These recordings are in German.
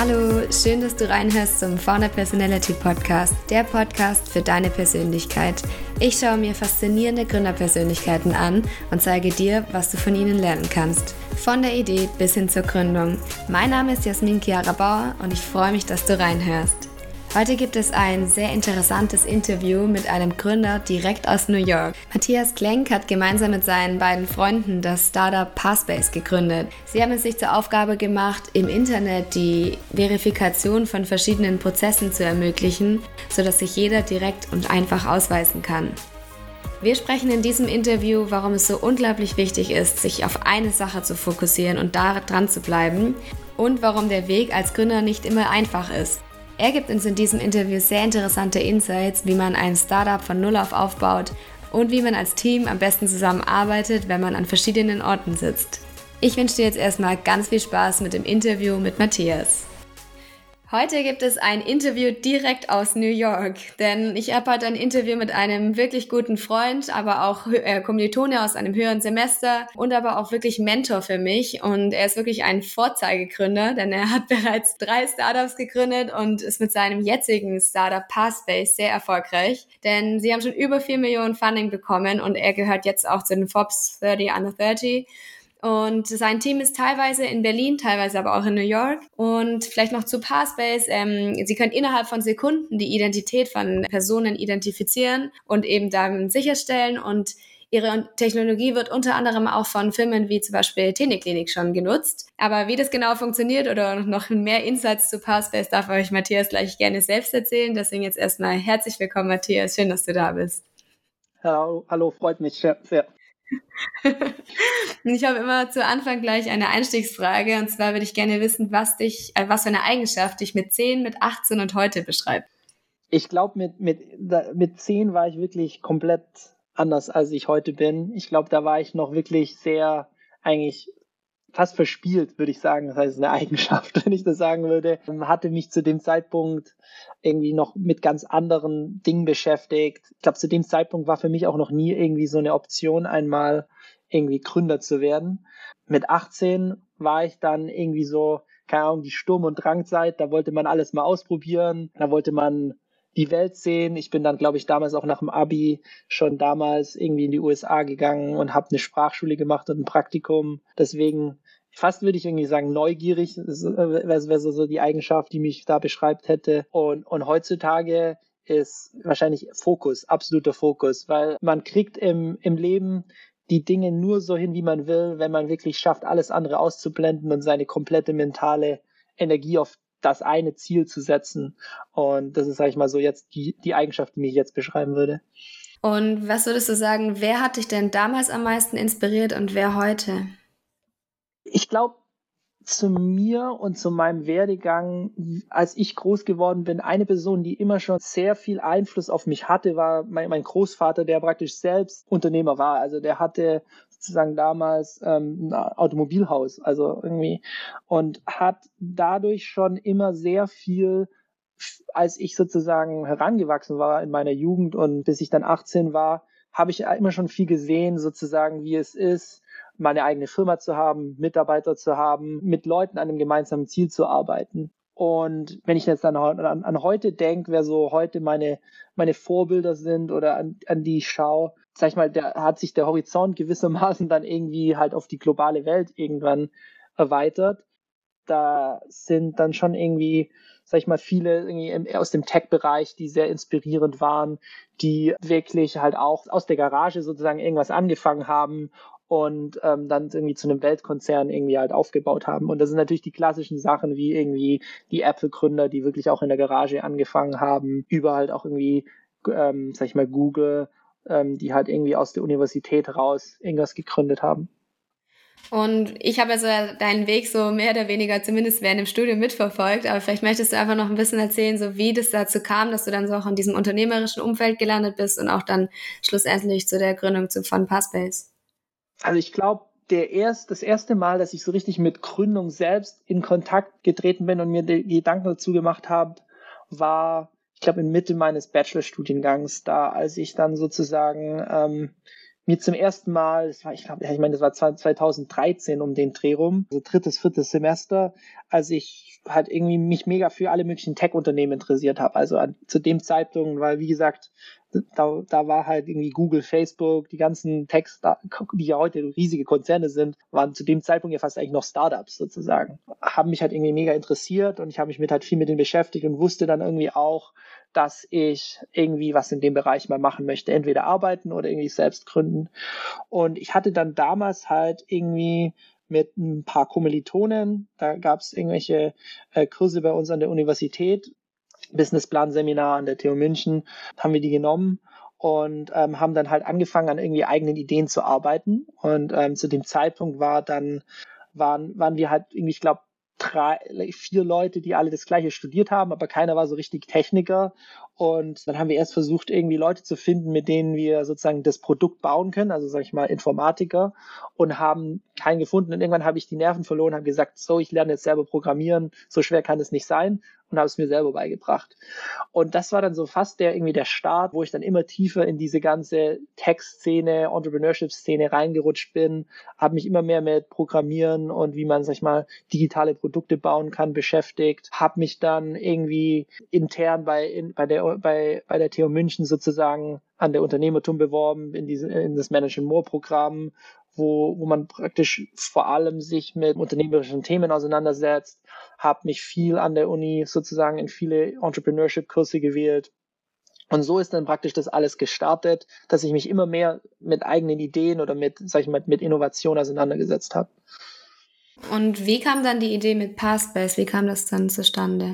Hallo, schön, dass du reinhörst zum Founder Personality Podcast, der Podcast für deine Persönlichkeit. Ich schaue mir faszinierende Gründerpersönlichkeiten an und zeige dir, was du von ihnen lernen kannst. Von der Idee bis hin zur Gründung. Mein Name ist Jasmin Chiara Bauer und ich freue mich, dass du reinhörst. Heute gibt es ein sehr interessantes Interview mit einem Gründer direkt aus New York. Matthias Klenk hat gemeinsam mit seinen beiden Freunden das Startup Passbase gegründet. Sie haben es sich zur Aufgabe gemacht, im Internet die Verifikation von verschiedenen Prozessen zu ermöglichen, sodass sich jeder direkt und einfach ausweisen kann. Wir sprechen in diesem Interview, warum es so unglaublich wichtig ist, sich auf eine Sache zu fokussieren und da dran zu bleiben und warum der Weg als Gründer nicht immer einfach ist. Er gibt uns in diesem Interview sehr interessante Insights, wie man ein Startup von Null auf aufbaut und wie man als Team am besten zusammenarbeitet, wenn man an verschiedenen Orten sitzt. Ich wünsche dir jetzt erstmal ganz viel Spaß mit dem Interview mit Matthias. Heute gibt es ein Interview direkt aus New York, denn ich habe heute ein Interview mit einem wirklich guten Freund, aber auch äh, Kommilitone aus einem höheren Semester und aber auch wirklich Mentor für mich. Und er ist wirklich ein Vorzeigegründer, denn er hat bereits drei Startups gegründet und ist mit seinem jetzigen Startup Passbase sehr erfolgreich, denn sie haben schon über vier Millionen Funding bekommen und er gehört jetzt auch zu den Forbes 30 Under 30 und sein Team ist teilweise in Berlin, teilweise aber auch in New York. Und vielleicht noch zu Passbase. Ähm, sie können innerhalb von Sekunden die Identität von Personen identifizieren und eben dann sicherstellen. Und ihre Technologie wird unter anderem auch von Firmen wie zum Beispiel Teniklinik schon genutzt. Aber wie das genau funktioniert oder noch mehr Insights zu Passbase darf euch Matthias gleich gerne selbst erzählen. Deswegen jetzt erstmal herzlich willkommen, Matthias. Schön, dass du da bist. Hallo, hallo freut mich sehr. Ich habe immer zu Anfang gleich eine Einstiegsfrage und zwar würde ich gerne wissen, was dich, äh, was für eine Eigenschaft dich mit 10, mit 18 und heute beschreibt. Ich glaube, mit, mit, mit 10 war ich wirklich komplett anders, als ich heute bin. Ich glaube, da war ich noch wirklich sehr eigentlich fast verspielt, würde ich sagen. Das heißt, eine Eigenschaft, wenn ich das sagen würde. Hatte mich zu dem Zeitpunkt irgendwie noch mit ganz anderen Dingen beschäftigt. Ich glaube, zu dem Zeitpunkt war für mich auch noch nie irgendwie so eine Option, einmal irgendwie Gründer zu werden. Mit 18 war ich dann irgendwie so, keine Ahnung, die Sturm- und Drangzeit. Da wollte man alles mal ausprobieren. Da wollte man die Welt sehen. Ich bin dann, glaube ich, damals auch nach dem Abi schon damals irgendwie in die USA gegangen und habe eine Sprachschule gemacht und ein Praktikum. Deswegen fast würde ich irgendwie sagen neugierig, wäre wär so die Eigenschaft, die mich da beschreibt hätte. Und, und heutzutage ist wahrscheinlich Fokus, absoluter Fokus, weil man kriegt im, im Leben die Dinge nur so hin, wie man will, wenn man wirklich schafft, alles andere auszublenden und seine komplette mentale Energie auf das eine Ziel zu setzen. Und das ist, sag ich mal, so jetzt die, die Eigenschaft, die mich jetzt beschreiben würde. Und was würdest du sagen, wer hat dich denn damals am meisten inspiriert und wer heute? Ich glaube, zu mir und zu meinem Werdegang, als ich groß geworden bin, eine Person, die immer schon sehr viel Einfluss auf mich hatte, war mein, mein Großvater, der praktisch selbst Unternehmer war. Also der hatte sozusagen damals ähm, ein Automobilhaus, also irgendwie, und hat dadurch schon immer sehr viel als ich sozusagen herangewachsen war in meiner Jugend und bis ich dann 18 war, habe ich immer schon viel gesehen, sozusagen, wie es ist, meine eigene Firma zu haben, Mitarbeiter zu haben, mit Leuten an einem gemeinsamen Ziel zu arbeiten. Und wenn ich jetzt dann an, an heute denke, wer so heute meine, meine Vorbilder sind oder an, an die ich schaue, sag ich mal, da hat sich der Horizont gewissermaßen dann irgendwie halt auf die globale Welt irgendwann erweitert. Da sind dann schon irgendwie, sag ich mal, viele irgendwie aus dem Tech-Bereich, die sehr inspirierend waren, die wirklich halt auch aus der Garage sozusagen irgendwas angefangen haben und ähm, dann irgendwie zu einem Weltkonzern irgendwie halt aufgebaut haben. Und das sind natürlich die klassischen Sachen wie irgendwie die Apple-Gründer, die wirklich auch in der Garage angefangen haben, über halt auch irgendwie, ähm, sag ich mal, Google, ähm, die halt irgendwie aus der Universität raus irgendwas gegründet haben. Und ich habe also deinen Weg so mehr oder weniger zumindest während dem Studium mitverfolgt, aber vielleicht möchtest du einfach noch ein bisschen erzählen, so wie das dazu kam, dass du dann so auch in diesem unternehmerischen Umfeld gelandet bist und auch dann schlussendlich zu der Gründung von Passbase. Also ich glaube, der erst, das erste Mal, dass ich so richtig mit Gründung selbst in Kontakt getreten bin und mir die Gedanken dazu gemacht habe, war, ich glaube, in Mitte meines Bachelorstudiengangs, da als ich dann sozusagen ähm, mir zum ersten Mal, das war, ich glaube, ich meine, das war 2013 um den Dreh rum, also drittes, viertes Semester, als ich halt irgendwie mich mega für alle möglichen Tech-Unternehmen interessiert habe. Also an, zu dem Zeitpunkt, weil wie gesagt, da, da war halt irgendwie Google, Facebook, die ganzen Techs, die ja heute riesige Konzerne sind, waren zu dem Zeitpunkt ja fast eigentlich noch Startups sozusagen. Haben mich halt irgendwie mega interessiert und ich habe mich mit halt viel mit denen beschäftigt und wusste dann irgendwie auch, dass ich irgendwie was in dem Bereich mal machen möchte, entweder arbeiten oder irgendwie selbst gründen. Und ich hatte dann damals halt irgendwie mit ein paar Kommilitonen, da gab es irgendwelche äh, Kurse bei uns an der Universität, Businessplan-Seminar an der TU München, haben wir die genommen und ähm, haben dann halt angefangen, an irgendwie eigenen Ideen zu arbeiten. Und ähm, zu dem Zeitpunkt war dann, waren, waren wir halt irgendwie, ich glaube, drei, vier Leute, die alle das gleiche studiert haben, aber keiner war so richtig Techniker. Und dann haben wir erst versucht, irgendwie Leute zu finden, mit denen wir sozusagen das Produkt bauen können, also sag ich mal Informatiker, und haben keinen gefunden. Und irgendwann habe ich die Nerven verloren, habe gesagt, so, ich lerne jetzt selber programmieren, so schwer kann es nicht sein und habe es mir selber beigebracht. Und das war dann so fast der irgendwie der Start, wo ich dann immer tiefer in diese ganze Tech-Szene, Entrepreneurship-Szene reingerutscht bin, habe mich immer mehr mit Programmieren und wie man, sag ich mal, digitale Produkte bauen kann, beschäftigt, habe mich dann irgendwie intern bei, in, bei, der, bei, bei der TU München sozusagen an der Unternehmertum beworben, in, diese, in das Manage More Programm, wo, wo man praktisch vor allem sich mit unternehmerischen Themen auseinandersetzt, habe mich viel an der Uni sozusagen in viele Entrepreneurship-Kurse gewählt. Und so ist dann praktisch das alles gestartet, dass ich mich immer mehr mit eigenen Ideen oder mit, sag ich mal, mit Innovation auseinandergesetzt habe. Und wie kam dann die Idee mit Passbase? Wie kam das dann zustande?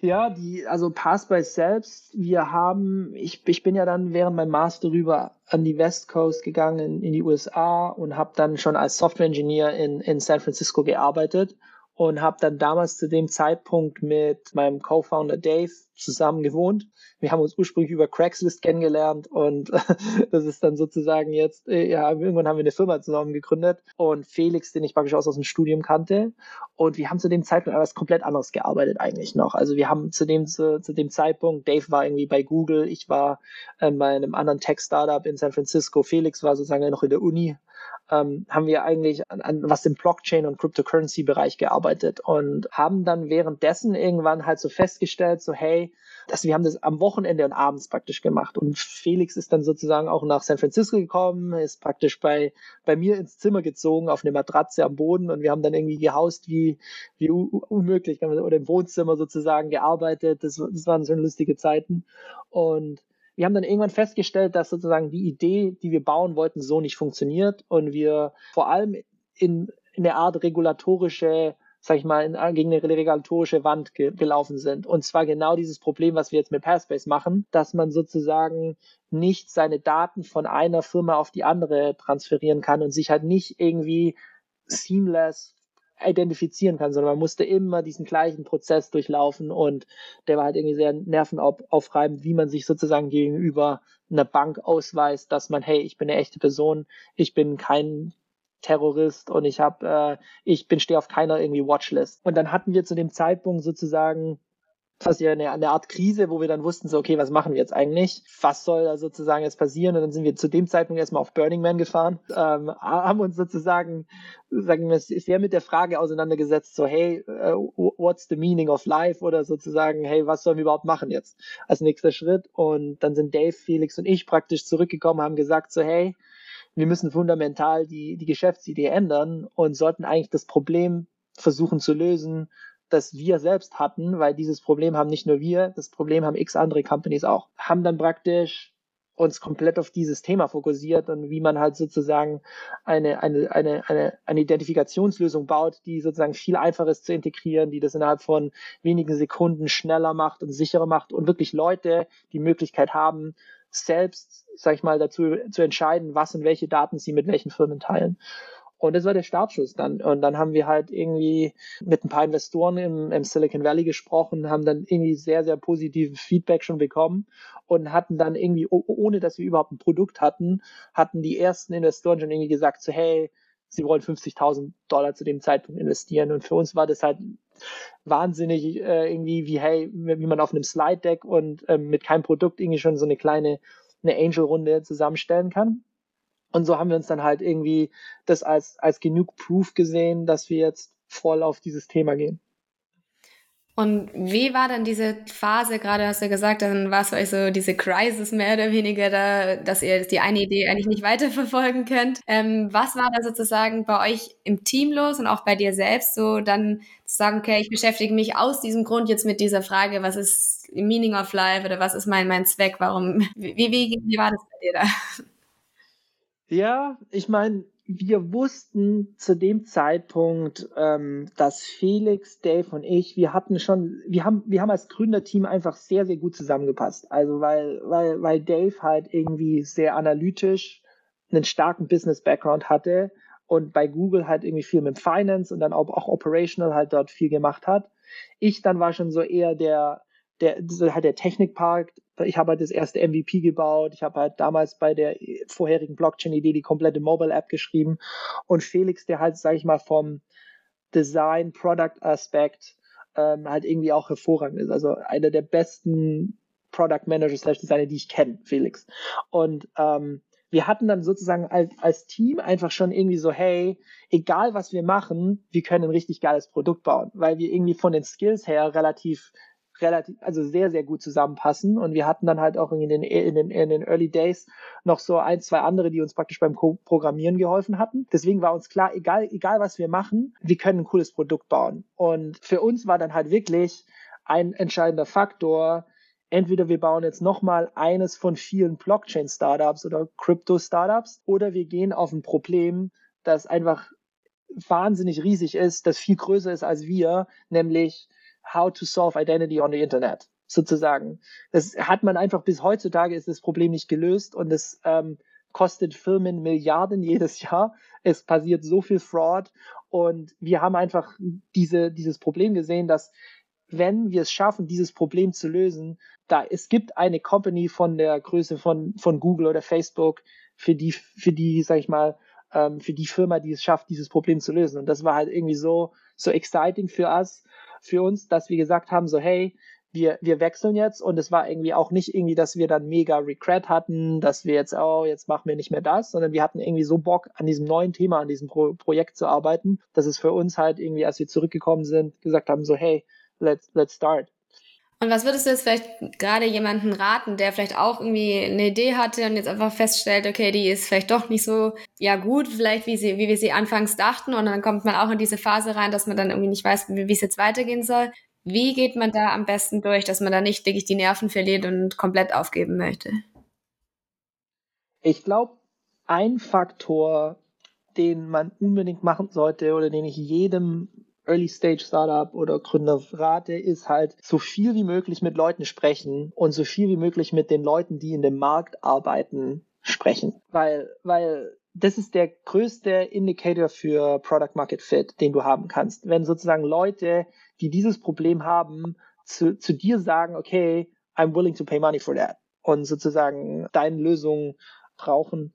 Ja, die, also Passbase selbst, wir haben, ich, ich bin ja dann während meinem Master rüber an die West Coast gegangen in die USA und habe dann schon als Software Engineer in, in San Francisco gearbeitet und habe dann damals zu dem Zeitpunkt mit meinem Co-Founder Dave zusammen gewohnt. Wir haben uns ursprünglich über Craigslist kennengelernt und das ist dann sozusagen jetzt, äh, ja, irgendwann haben wir eine Firma zusammen gegründet und Felix, den ich praktisch aus, aus dem Studium kannte und wir haben zu dem Zeitpunkt etwas komplett anderes gearbeitet eigentlich noch. Also wir haben zu dem, zu, zu dem Zeitpunkt, Dave war irgendwie bei Google, ich war äh, bei einem anderen Tech-Startup in San Francisco, Felix war sozusagen noch in der Uni ähm, haben wir eigentlich an, an was im Blockchain- und Cryptocurrency-Bereich gearbeitet und haben dann währenddessen irgendwann halt so festgestellt, so hey, dass wir haben das am Wochenende und abends praktisch gemacht. Und Felix ist dann sozusagen auch nach San Francisco gekommen, ist praktisch bei, bei mir ins Zimmer gezogen auf eine Matratze am Boden und wir haben dann irgendwie gehaust wie, wie unmöglich oder im Wohnzimmer sozusagen gearbeitet. Das, das waren schon lustige Zeiten. Und wir haben dann irgendwann festgestellt, dass sozusagen die Idee, die wir bauen wollten, so nicht funktioniert und wir vor allem in, in der Art regulatorische sag ich mal, in, gegen eine regulatorische Wand ge gelaufen sind. Und zwar genau dieses Problem, was wir jetzt mit Passbase machen, dass man sozusagen nicht seine Daten von einer Firma auf die andere transferieren kann und sich halt nicht irgendwie seamless identifizieren kann, sondern man musste immer diesen gleichen Prozess durchlaufen und der war halt irgendwie sehr nervenaufreibend, wie man sich sozusagen gegenüber einer Bank ausweist, dass man, hey, ich bin eine echte Person, ich bin kein Terrorist und ich habe, äh, ich bin stehe auf keiner irgendwie Watchlist. Und dann hatten wir zu dem Zeitpunkt sozusagen fast ja eine, eine Art Krise, wo wir dann wussten, so, okay, was machen wir jetzt eigentlich? Was soll da sozusagen jetzt passieren? Und dann sind wir zu dem Zeitpunkt erstmal auf Burning Man gefahren, ähm, haben uns sozusagen, sagen wir, sehr mit der Frage auseinandergesetzt, so, hey, uh, what's the meaning of life? Oder sozusagen, hey, was sollen wir überhaupt machen jetzt als nächster Schritt? Und dann sind Dave, Felix und ich praktisch zurückgekommen, haben gesagt, so, hey, wir müssen fundamental die, die Geschäftsidee ändern und sollten eigentlich das Problem versuchen zu lösen, das wir selbst hatten, weil dieses Problem haben nicht nur wir, das Problem haben x andere Companies auch. Haben dann praktisch uns komplett auf dieses Thema fokussiert und wie man halt sozusagen eine, eine, eine, eine, eine Identifikationslösung baut, die sozusagen viel einfacher ist zu integrieren, die das innerhalb von wenigen Sekunden schneller macht und sicherer macht und wirklich Leute die Möglichkeit haben, selbst, sag ich mal, dazu zu entscheiden, was und welche Daten sie mit welchen Firmen teilen. Und das war der Startschuss dann. Und dann haben wir halt irgendwie mit ein paar Investoren im, im Silicon Valley gesprochen, haben dann irgendwie sehr, sehr positives Feedback schon bekommen und hatten dann irgendwie, ohne dass wir überhaupt ein Produkt hatten, hatten die ersten Investoren schon irgendwie gesagt, so hey, sie wollen 50.000 Dollar zu dem Zeitpunkt investieren. Und für uns war das halt wahnsinnig äh, irgendwie wie, hey, wie man auf einem Slide Deck und ähm, mit keinem Produkt irgendwie schon so eine kleine eine Angel-Runde zusammenstellen kann. Und so haben wir uns dann halt irgendwie das als, als genug Proof gesehen, dass wir jetzt voll auf dieses Thema gehen. Und wie war dann diese Phase, gerade hast du gesagt, dann war es euch so diese Crisis mehr oder weniger da, dass ihr die eine Idee eigentlich nicht weiterverfolgen könnt. Ähm, was war da sozusagen bei euch im Team los und auch bei dir selbst so dann zu sagen, okay, ich beschäftige mich aus diesem Grund jetzt mit dieser Frage, was ist Meaning of Life oder was ist mein, mein Zweck, warum, wie, wie, wie war das bei dir da? Ja, ich meine, wir wussten zu dem Zeitpunkt, ähm, dass Felix, Dave und ich, wir hatten schon, wir haben, wir haben als Gründerteam einfach sehr, sehr gut zusammengepasst. Also weil, weil, weil Dave halt irgendwie sehr analytisch einen starken Business-Background hatte und bei Google halt irgendwie viel mit Finance und dann auch, auch operational halt dort viel gemacht hat. Ich dann war schon so eher der, der, halt der Technikpark. Ich habe halt das erste MVP gebaut. Ich habe halt damals bei der vorherigen Blockchain-Idee die komplette Mobile-App geschrieben. Und Felix, der halt, sage ich mal, vom Design, Product-Aspekt ähm, halt irgendwie auch hervorragend ist. Also einer der besten Product Managers slash Designer, die ich kenne, Felix. Und ähm, wir hatten dann sozusagen als, als Team einfach schon irgendwie so, hey, egal was wir machen, wir können ein richtig geiles Produkt bauen, weil wir irgendwie von den Skills her relativ relativ, also sehr, sehr gut zusammenpassen. Und wir hatten dann halt auch in den, in den, in den Early Days noch so ein, zwei andere, die uns praktisch beim Programmieren geholfen hatten. Deswegen war uns klar, egal, egal was wir machen, wir können ein cooles Produkt bauen. Und für uns war dann halt wirklich ein entscheidender Faktor, entweder wir bauen jetzt nochmal eines von vielen Blockchain-Startups oder Crypto-Startups oder wir gehen auf ein Problem, das einfach wahnsinnig riesig ist, das viel größer ist als wir, nämlich how to solve identity on the Internet, sozusagen. Das hat man einfach bis heutzutage ist das Problem nicht gelöst und es ähm, kostet Firmen Milliarden jedes Jahr. Es passiert so viel Fraud und wir haben einfach diese, dieses Problem gesehen, dass wenn wir es schaffen, dieses Problem zu lösen, da es gibt eine Company von der Größe von, von Google oder Facebook, für die, für die, sag ich mal, ähm, für die Firma, die es schafft, dieses Problem zu lösen. Und das war halt irgendwie so, so exciting für uns, für uns, dass wir gesagt haben, so hey, wir, wir wechseln jetzt und es war irgendwie auch nicht irgendwie, dass wir dann mega Regret hatten, dass wir jetzt, oh, jetzt machen wir nicht mehr das, sondern wir hatten irgendwie so Bock an diesem neuen Thema, an diesem Pro Projekt zu arbeiten, dass es für uns halt irgendwie, als wir zurückgekommen sind, gesagt haben, so hey, let's, let's start. Und was würdest du jetzt vielleicht gerade jemanden raten, der vielleicht auch irgendwie eine Idee hatte und jetzt einfach feststellt, okay, die ist vielleicht doch nicht so ja gut, vielleicht wie sie, wie wir sie anfangs dachten, und dann kommt man auch in diese Phase rein, dass man dann irgendwie nicht weiß, wie, es jetzt weitergehen soll. Wie geht man da am besten durch, dass man da nicht wirklich die Nerven verliert und komplett aufgeben möchte? Ich glaube, ein Faktor, den man unbedingt machen sollte oder den ich jedem Early Stage Startup oder Gründer rate, ist halt so viel wie möglich mit Leuten sprechen und so viel wie möglich mit den Leuten, die in dem Markt arbeiten, sprechen. Weil, weil das ist der größte Indicator für Product Market Fit, den du haben kannst. Wenn sozusagen Leute, die dieses Problem haben, zu, zu dir sagen, okay, I'm willing to pay money for that und sozusagen deine Lösung brauchen,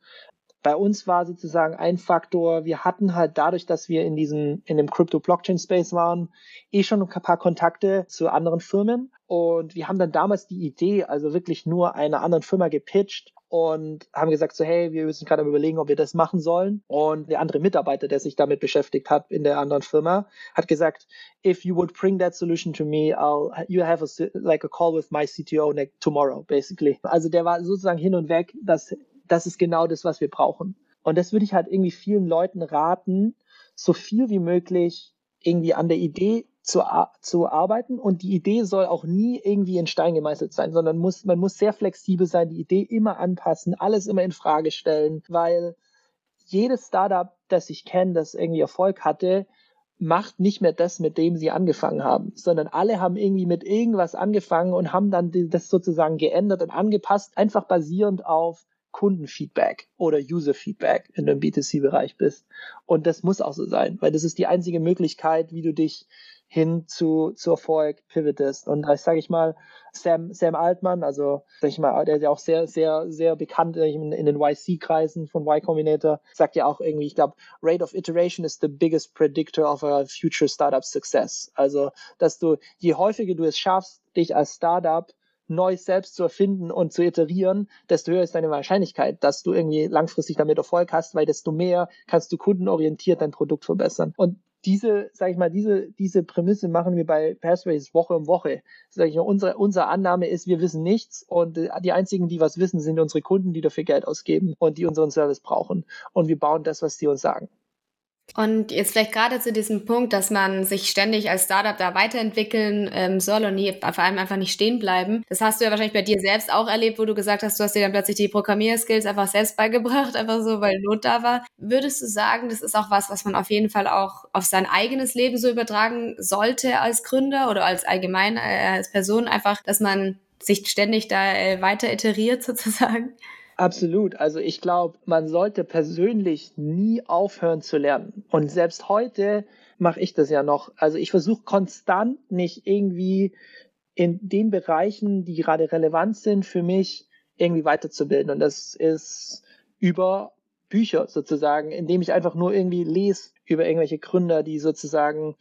bei uns war sozusagen ein Faktor, wir hatten halt dadurch, dass wir in diesem, in dem Crypto-Blockchain-Space waren, eh schon ein paar Kontakte zu anderen Firmen. Und wir haben dann damals die Idee, also wirklich nur einer anderen Firma gepitcht und haben gesagt so, hey, wir müssen gerade überlegen, ob wir das machen sollen. Und der andere Mitarbeiter, der sich damit beschäftigt hat in der anderen Firma, hat gesagt, if you would bring that solution to me, I'll, you have a, like a call with my CTO next, tomorrow, basically. Also der war sozusagen hin und weg, dass das ist genau das, was wir brauchen. Und das würde ich halt irgendwie vielen Leuten raten, so viel wie möglich irgendwie an der Idee zu, zu arbeiten. Und die Idee soll auch nie irgendwie in Stein gemeißelt sein, sondern muss, man muss sehr flexibel sein, die Idee immer anpassen, alles immer in Frage stellen, weil jedes Startup, das ich kenne, das irgendwie Erfolg hatte, macht nicht mehr das, mit dem sie angefangen haben, sondern alle haben irgendwie mit irgendwas angefangen und haben dann das sozusagen geändert und angepasst, einfach basierend auf Kundenfeedback oder User-Feedback, du im B2C-Bereich bist. Und das muss auch so sein, weil das ist die einzige Möglichkeit, wie du dich hin zu, zu Erfolg pivotest. Und da sage ich mal, Sam, Sam Altmann, also sag ich mal, der ist ja auch sehr, sehr, sehr bekannt in, in den YC-Kreisen von Y Combinator, sagt ja auch irgendwie, ich glaube, Rate of Iteration is the biggest predictor of a future startup success. Also, dass du, je häufiger du es schaffst, dich als Startup Neues selbst zu erfinden und zu iterieren, desto höher ist deine Wahrscheinlichkeit, dass du irgendwie langfristig damit Erfolg hast, weil desto mehr kannst du kundenorientiert dein Produkt verbessern. Und diese, sag ich mal, diese, diese Prämisse machen wir bei Passways Woche um Woche. Sag ich mal, unsere, unsere Annahme ist, wir wissen nichts und die einzigen, die was wissen, sind unsere Kunden, die dafür Geld ausgeben und die unseren Service brauchen. Und wir bauen das, was die uns sagen. Und jetzt vielleicht gerade zu diesem Punkt, dass man sich ständig als Startup da weiterentwickeln ähm, soll und nie, vor allem einfach nicht stehen bleiben. Das hast du ja wahrscheinlich bei dir selbst auch erlebt, wo du gesagt hast, du hast dir dann plötzlich die Programmierskills einfach selbst beigebracht, einfach so, weil Not da war. Würdest du sagen, das ist auch was, was man auf jeden Fall auch auf sein eigenes Leben so übertragen sollte als Gründer oder als allgemein äh, als Person, einfach, dass man sich ständig da äh, weiter iteriert sozusagen? Absolut. Also ich glaube, man sollte persönlich nie aufhören zu lernen. Und selbst heute mache ich das ja noch. Also ich versuche konstant nicht irgendwie in den Bereichen, die gerade relevant sind für mich, irgendwie weiterzubilden. Und das ist über Bücher sozusagen, indem ich einfach nur irgendwie lese über irgendwelche Gründer, die sozusagen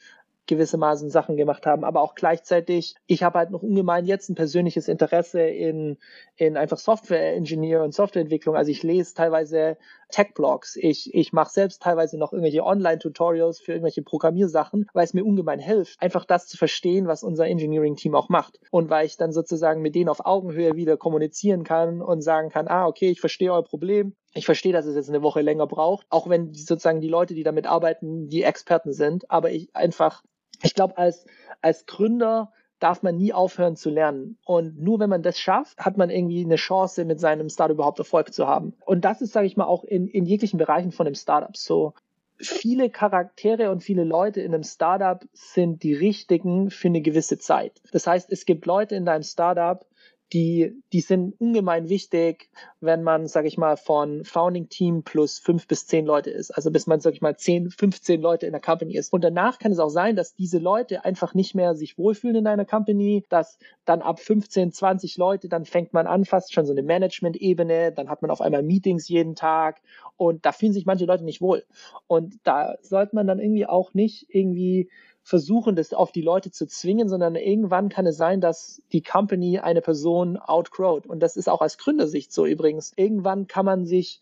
gewissermaßen Sachen gemacht haben, aber auch gleichzeitig, ich habe halt noch ungemein jetzt ein persönliches Interesse in, in einfach Software-Engineer und Softwareentwicklung. Also ich lese teilweise Tech-Blogs, ich, ich mache selbst teilweise noch irgendwelche Online-Tutorials für irgendwelche Programmiersachen, weil es mir ungemein hilft, einfach das zu verstehen, was unser Engineering-Team auch macht. Und weil ich dann sozusagen mit denen auf Augenhöhe wieder kommunizieren kann und sagen kann, ah, okay, ich verstehe euer Problem, ich verstehe, dass es jetzt eine Woche länger braucht, auch wenn sozusagen die Leute, die damit arbeiten, die Experten sind, aber ich einfach ich glaube, als, als Gründer darf man nie aufhören zu lernen. Und nur wenn man das schafft, hat man irgendwie eine Chance, mit seinem Startup überhaupt Erfolg zu haben. Und das ist, sage ich mal, auch in, in jeglichen Bereichen von einem Startup so. Viele Charaktere und viele Leute in einem Startup sind die richtigen für eine gewisse Zeit. Das heißt, es gibt Leute in deinem Startup, die, die sind ungemein wichtig, wenn man, sage ich mal, von Founding Team plus fünf bis zehn Leute ist. Also bis man, sage ich mal, zehn, 15 Leute in der Company ist. Und danach kann es auch sein, dass diese Leute einfach nicht mehr sich wohlfühlen in einer Company, dass dann ab 15, 20 Leute, dann fängt man an, fast schon so eine Management-Ebene, dann hat man auf einmal Meetings jeden Tag und da fühlen sich manche Leute nicht wohl. Und da sollte man dann irgendwie auch nicht irgendwie versuchen, das auf die Leute zu zwingen, sondern irgendwann kann es sein, dass die Company eine Person outgrowt. Und das ist auch aus Gründersicht so übrigens. Irgendwann kann man sich,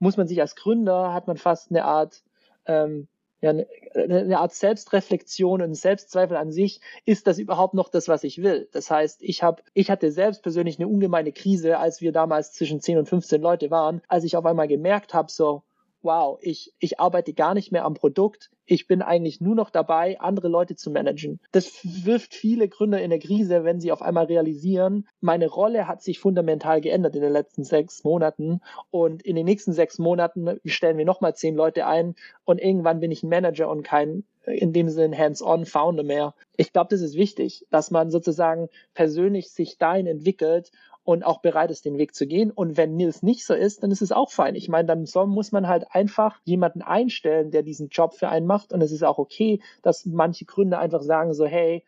muss man sich als Gründer, hat man fast eine Art, ähm, ja, eine, eine Art Selbstreflexion und Selbstzweifel an sich, ist das überhaupt noch das, was ich will? Das heißt, ich habe, ich hatte selbst persönlich eine ungemeine Krise, als wir damals zwischen 10 und 15 Leute waren, als ich auf einmal gemerkt habe, so, wow, ich, ich arbeite gar nicht mehr am Produkt, ich bin eigentlich nur noch dabei, andere Leute zu managen. Das wirft viele Gründer in der Krise, wenn sie auf einmal realisieren, meine Rolle hat sich fundamental geändert in den letzten sechs Monaten und in den nächsten sechs Monaten stellen wir nochmal zehn Leute ein und irgendwann bin ich ein Manager und kein in dem Sinne hands-on Founder mehr. Ich glaube, das ist wichtig, dass man sozusagen persönlich sich dahin entwickelt und auch bereit ist, den Weg zu gehen. Und wenn Nils nicht so ist, dann ist es auch fein. Ich meine, dann soll, muss man halt einfach jemanden einstellen, der diesen Job für einen macht. Und es ist auch okay, dass manche Gründer einfach sagen so, hey,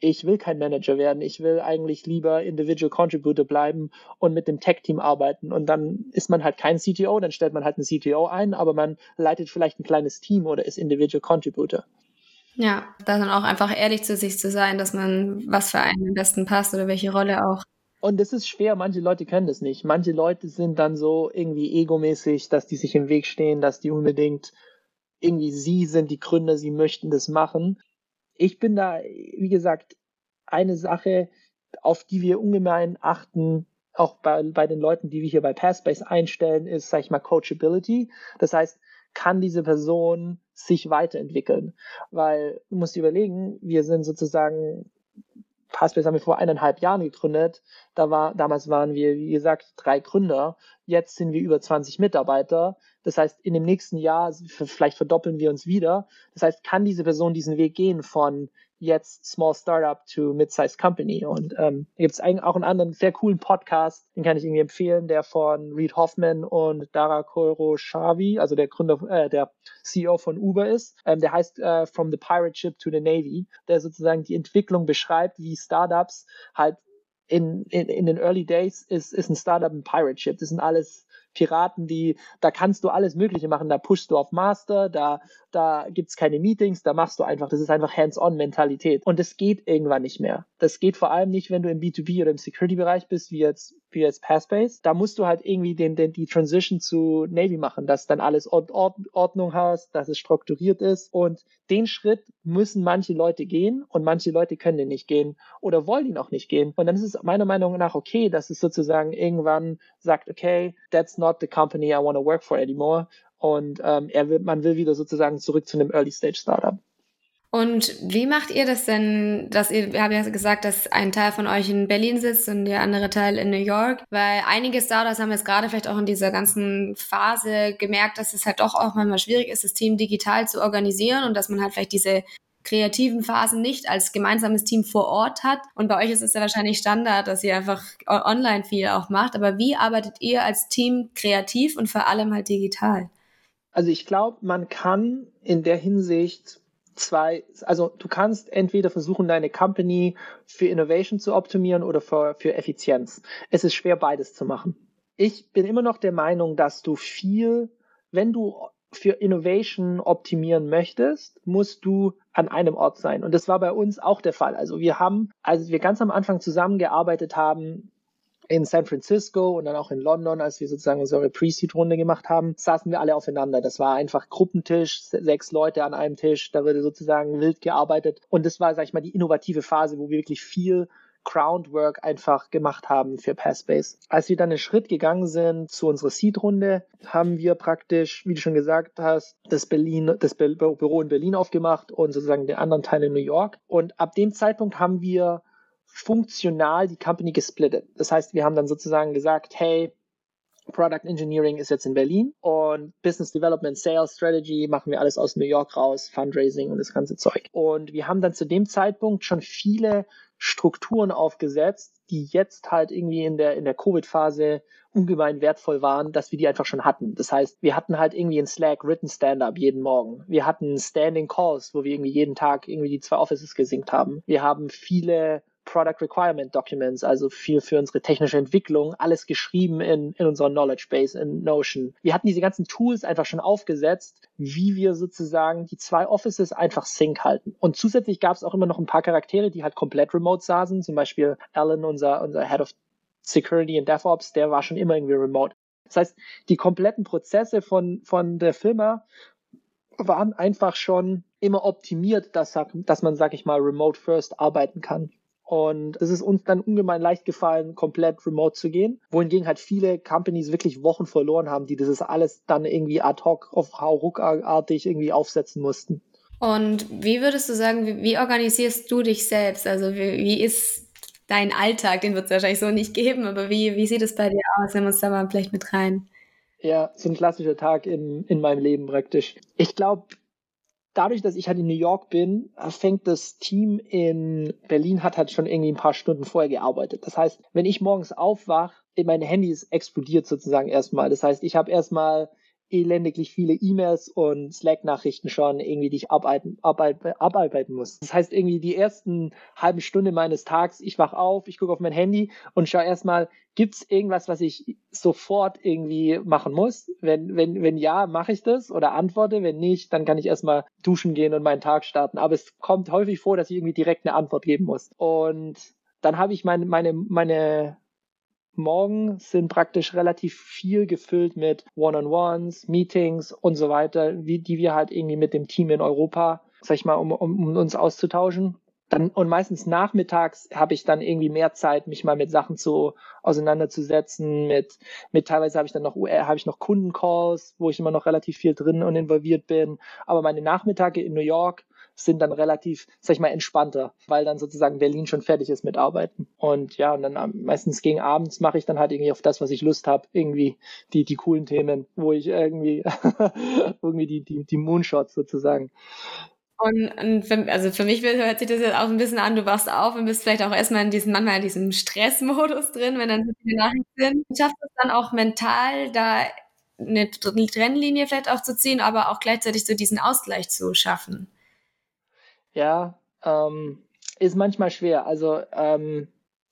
ich will kein Manager werden, ich will eigentlich lieber Individual Contributor bleiben und mit dem Tech-Team arbeiten. Und dann ist man halt kein CTO, dann stellt man halt einen CTO ein, aber man leitet vielleicht ein kleines Team oder ist Individual Contributor. Ja, da dann auch einfach ehrlich zu sich zu sein, dass man, was für einen am besten passt oder welche Rolle auch. Und es ist schwer, manche Leute können das nicht. Manche Leute sind dann so irgendwie egomäßig, dass die sich im Weg stehen, dass die unbedingt irgendwie sie sind die Gründer, sie möchten das machen. Ich bin da, wie gesagt, eine Sache, auf die wir ungemein achten, auch bei, bei den Leuten, die wir hier bei Passbase einstellen, ist, sag ich mal, Coachability. Das heißt, kann diese Person sich weiterentwickeln? Weil du musst dir überlegen, wir sind sozusagen Passbase haben wir vor eineinhalb Jahren gegründet. Da war, damals waren wir, wie gesagt, drei Gründer. Jetzt sind wir über 20 Mitarbeiter. Das heißt, in dem nächsten Jahr, vielleicht verdoppeln wir uns wieder. Das heißt, kann diese Person diesen Weg gehen von jetzt Small Startup to Mid-Sized Company. Und ähm, gibt es auch einen anderen sehr coolen Podcast, den kann ich irgendwie empfehlen, der von Reed Hoffman und Dara Shavi, also der Gründer, äh, der CEO von Uber ist. Ähm, der heißt äh, From the Pirate Ship to the Navy, der sozusagen die Entwicklung beschreibt, wie Startups halt in, in, in den Early Days ist, ist ein Startup ein Pirate Ship. Das sind alles Piraten, die, da kannst du alles Mögliche machen. Da pushst du auf Master, da, da gibt's keine Meetings, da machst du einfach, das ist einfach Hands-on-Mentalität. Und das geht irgendwann nicht mehr. Das geht vor allem nicht, wenn du im B2B oder im Security-Bereich bist, wie jetzt, wie jetzt Passbase. Da musst du halt irgendwie den, den, die Transition zu Navy machen, dass dann alles Ord Ordnung hast, dass es strukturiert ist. Und den Schritt müssen manche Leute gehen und manche Leute können den nicht gehen oder wollen ihn auch nicht gehen. Und dann ist es meiner Meinung nach okay, dass es sozusagen irgendwann sagt, okay, that's not the company I want to work for anymore. Und ähm, er will, man will wieder sozusagen zurück zu einem Early Stage Startup. Und wie macht ihr das denn, dass ihr, wir haben ja gesagt, dass ein Teil von euch in Berlin sitzt und der andere Teil in New York, weil einige Startups haben jetzt gerade vielleicht auch in dieser ganzen Phase gemerkt, dass es halt doch auch manchmal schwierig ist, das Team digital zu organisieren und dass man halt vielleicht diese kreativen Phasen nicht als gemeinsames Team vor Ort hat. Und bei euch ist es ja wahrscheinlich Standard, dass ihr einfach online viel auch macht. Aber wie arbeitet ihr als Team kreativ und vor allem halt digital? Also ich glaube, man kann in der Hinsicht zwei, also du kannst entweder versuchen, deine Company für Innovation zu optimieren oder für, für Effizienz. Es ist schwer, beides zu machen. Ich bin immer noch der Meinung, dass du viel, wenn du für Innovation optimieren möchtest, musst du an einem Ort sein. Und das war bei uns auch der Fall. Also wir haben, als wir ganz am Anfang zusammengearbeitet haben, in San Francisco und dann auch in London, als wir sozusagen unsere Pre-Seed-Runde gemacht haben, saßen wir alle aufeinander. Das war einfach Gruppentisch, sechs Leute an einem Tisch, da wurde sozusagen wild gearbeitet. Und das war, sag ich mal, die innovative Phase, wo wir wirklich viel Groundwork einfach gemacht haben für Passbase. Als wir dann einen Schritt gegangen sind zu unserer Seed-Runde, haben wir praktisch, wie du schon gesagt hast, das Berlin, das Büro in Berlin aufgemacht und sozusagen den anderen Teil in New York. Und ab dem Zeitpunkt haben wir funktional die Company gesplittet. Das heißt, wir haben dann sozusagen gesagt, hey, Product Engineering ist jetzt in Berlin und Business Development, Sales Strategy machen wir alles aus New York raus, Fundraising und das ganze Zeug. Und wir haben dann zu dem Zeitpunkt schon viele Strukturen aufgesetzt, die jetzt halt irgendwie in der, in der Covid-Phase ungemein wertvoll waren, dass wir die einfach schon hatten. Das heißt, wir hatten halt irgendwie in Slack Written Stand-up jeden Morgen. Wir hatten Standing Calls, wo wir irgendwie jeden Tag irgendwie die zwei Offices gesinkt haben. Wir haben viele Product Requirement Documents, also viel für unsere technische Entwicklung, alles geschrieben in, in unserer Knowledge Base, in Notion. Wir hatten diese ganzen Tools einfach schon aufgesetzt, wie wir sozusagen die zwei Offices einfach sync halten. Und zusätzlich gab es auch immer noch ein paar Charaktere, die halt komplett remote saßen, zum Beispiel Alan, unser, unser Head of Security and DevOps, der war schon immer irgendwie remote. Das heißt, die kompletten Prozesse von, von der Firma waren einfach schon immer optimiert, dass, dass man, sag ich mal, remote first arbeiten kann. Und es ist uns dann ungemein leicht gefallen, komplett remote zu gehen. Wohingegen halt viele Companies wirklich Wochen verloren haben, die das alles dann irgendwie ad hoc auf Hauruck-artig irgendwie aufsetzen mussten. Und wie würdest du sagen, wie, wie organisierst du dich selbst? Also wie, wie ist dein Alltag? Den wird es wahrscheinlich so nicht geben, aber wie, wie sieht es bei dir aus? Nehmen wir uns da mal vielleicht mit rein. Ja, so ein klassischer Tag in, in meinem Leben praktisch. Ich glaube, dadurch, dass ich halt in New York bin, fängt das Team in Berlin hat halt schon irgendwie ein paar Stunden vorher gearbeitet. Das heißt, wenn ich morgens aufwache, mein Handy ist explodiert sozusagen erstmal. Das heißt, ich habe erstmal elendiglich viele E-Mails und Slack-Nachrichten schon irgendwie, die ich abarbeiten, abarbeiten, abarbeiten muss. Das heißt, irgendwie die ersten halben Stunde meines Tags, ich wach auf, ich gucke auf mein Handy und schaue erstmal, gibt's irgendwas, was ich sofort irgendwie machen muss? Wenn, wenn, wenn ja, mache ich das oder antworte. Wenn nicht, dann kann ich erstmal duschen gehen und meinen Tag starten. Aber es kommt häufig vor, dass ich irgendwie direkt eine Antwort geben muss. Und dann habe ich meine, meine, meine morgen sind praktisch relativ viel gefüllt mit One-on-Ones, Meetings und so weiter, wie, die wir halt irgendwie mit dem Team in Europa, sag ich mal, um, um, um uns auszutauschen. Dann, und meistens nachmittags habe ich dann irgendwie mehr Zeit, mich mal mit Sachen zu auseinanderzusetzen. Mit, mit teilweise habe ich dann noch habe ich noch Kundencalls, wo ich immer noch relativ viel drin und involviert bin. Aber meine Nachmittage in New York sind dann relativ, sag ich mal, entspannter, weil dann sozusagen Berlin schon fertig ist mit Arbeiten. Und ja, und dann meistens gegen abends mache ich dann halt irgendwie auf das, was ich Lust habe, irgendwie die, die coolen Themen, wo ich irgendwie, irgendwie die, die, die Moonshots sozusagen. Und, und für, also für mich hört sich das jetzt auch ein bisschen an, du wachst auf und bist vielleicht auch erstmal in diesem, manchmal in diesem Stressmodus drin, wenn dann so viele Nachrichten sind. Schafft es dann auch mental, da eine Trennlinie vielleicht auch zu ziehen, aber auch gleichzeitig so diesen Ausgleich zu schaffen? Ja, ähm, ist manchmal schwer. Also ähm,